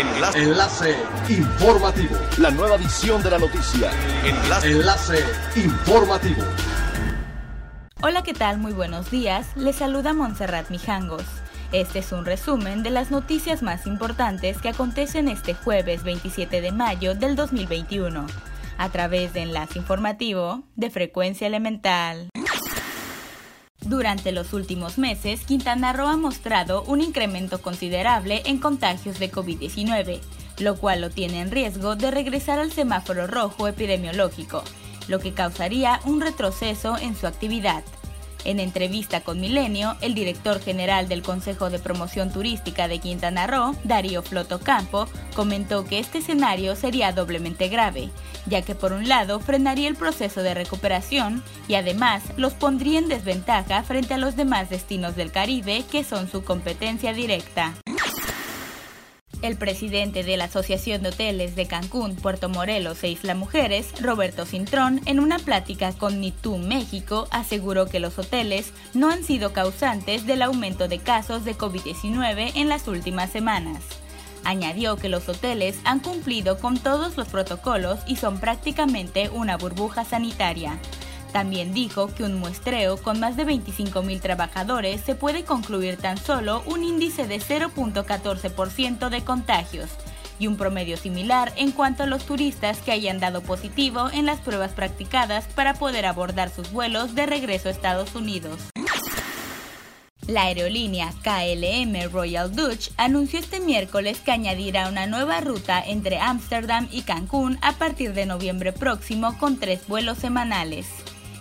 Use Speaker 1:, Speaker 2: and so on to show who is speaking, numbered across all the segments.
Speaker 1: Enlace. Enlace informativo.
Speaker 2: La nueva edición de la noticia.
Speaker 1: Enlace. Enlace informativo.
Speaker 3: Hola, ¿qué tal? Muy buenos días. Les saluda Montserrat Mijangos. Este es un resumen de las noticias más importantes que acontecen este jueves 27 de mayo del 2021, a través de Enlace Informativo de Frecuencia Elemental. Durante los últimos meses, Quintana Roo ha mostrado un incremento considerable en contagios de COVID-19, lo cual lo tiene en riesgo de regresar al semáforo rojo epidemiológico, lo que causaría un retroceso en su actividad. En entrevista con Milenio, el director general del Consejo de Promoción Turística de Quintana Roo, Darío Floto Campo, comentó que este escenario sería doblemente grave, ya que por un lado frenaría el proceso de recuperación y además los pondría en desventaja frente a los demás destinos del Caribe que son su competencia directa. El presidente de la Asociación de Hoteles de Cancún, Puerto Morelos e Isla Mujeres, Roberto Cintrón, en una plática con Nitú México, aseguró que los hoteles no han sido causantes del aumento de casos de COVID-19 en las últimas semanas. Añadió que los hoteles han cumplido con todos los protocolos y son prácticamente una burbuja sanitaria. También dijo que un muestreo con más de 25.000 trabajadores se puede concluir tan solo un índice de 0.14% de contagios y un promedio similar en cuanto a los turistas que hayan dado positivo en las pruebas practicadas para poder abordar sus vuelos de regreso a Estados Unidos. La aerolínea KLM Royal Dutch anunció este miércoles que añadirá una nueva ruta entre Ámsterdam y Cancún a partir de noviembre próximo con tres vuelos semanales.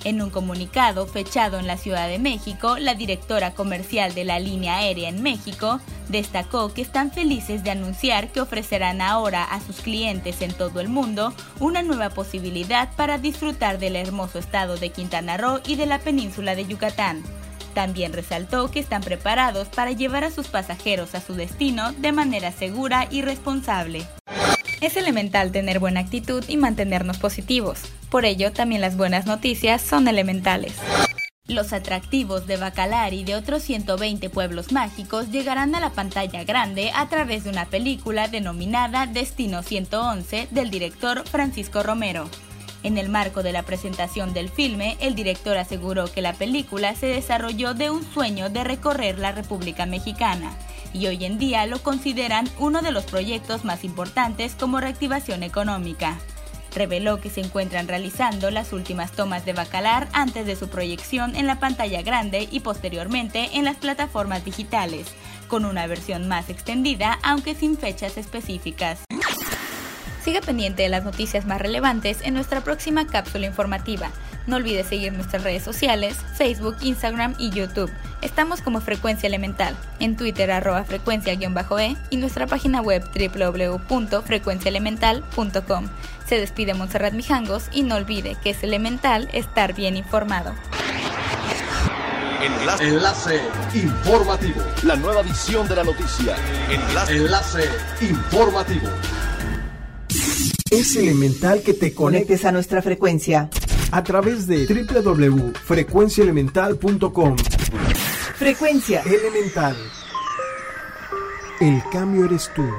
Speaker 3: En un comunicado fechado en la Ciudad de México, la directora comercial de la línea aérea en México destacó que están felices de anunciar que ofrecerán ahora a sus clientes en todo el mundo una nueva posibilidad para disfrutar del hermoso estado de Quintana Roo y de la península de Yucatán. También resaltó que están preparados para llevar a sus pasajeros a su destino de manera segura y responsable. Es elemental tener buena actitud y mantenernos positivos. Por ello, también las buenas noticias son elementales. Los atractivos de Bacalar y de otros 120 pueblos mágicos llegarán a la pantalla grande a través de una película denominada Destino 111 del director Francisco Romero. En el marco de la presentación del filme, el director aseguró que la película se desarrolló de un sueño de recorrer la República Mexicana y hoy en día lo consideran uno de los proyectos más importantes como reactivación económica. Reveló que se encuentran realizando las últimas tomas de Bacalar antes de su proyección en la pantalla grande y posteriormente en las plataformas digitales, con una versión más extendida aunque sin fechas específicas. Siga pendiente de las noticias más relevantes en nuestra próxima cápsula informativa. No olvide seguir nuestras redes sociales, Facebook, Instagram y YouTube. Estamos como Frecuencia Elemental, en Twitter arroba frecuencia-e y nuestra página web www.frecuenciaelemental.com. Se despide Montserrat Mijangos y no olvide que es elemental estar bien informado.
Speaker 1: Enlace. Enlace informativo.
Speaker 2: La nueva edición de la noticia.
Speaker 1: Enlace. Enlace informativo.
Speaker 4: Es elemental que te conectes a nuestra frecuencia a través de www.frecuenciaelemental.com. Frecuencia Elemental. El cambio eres tú.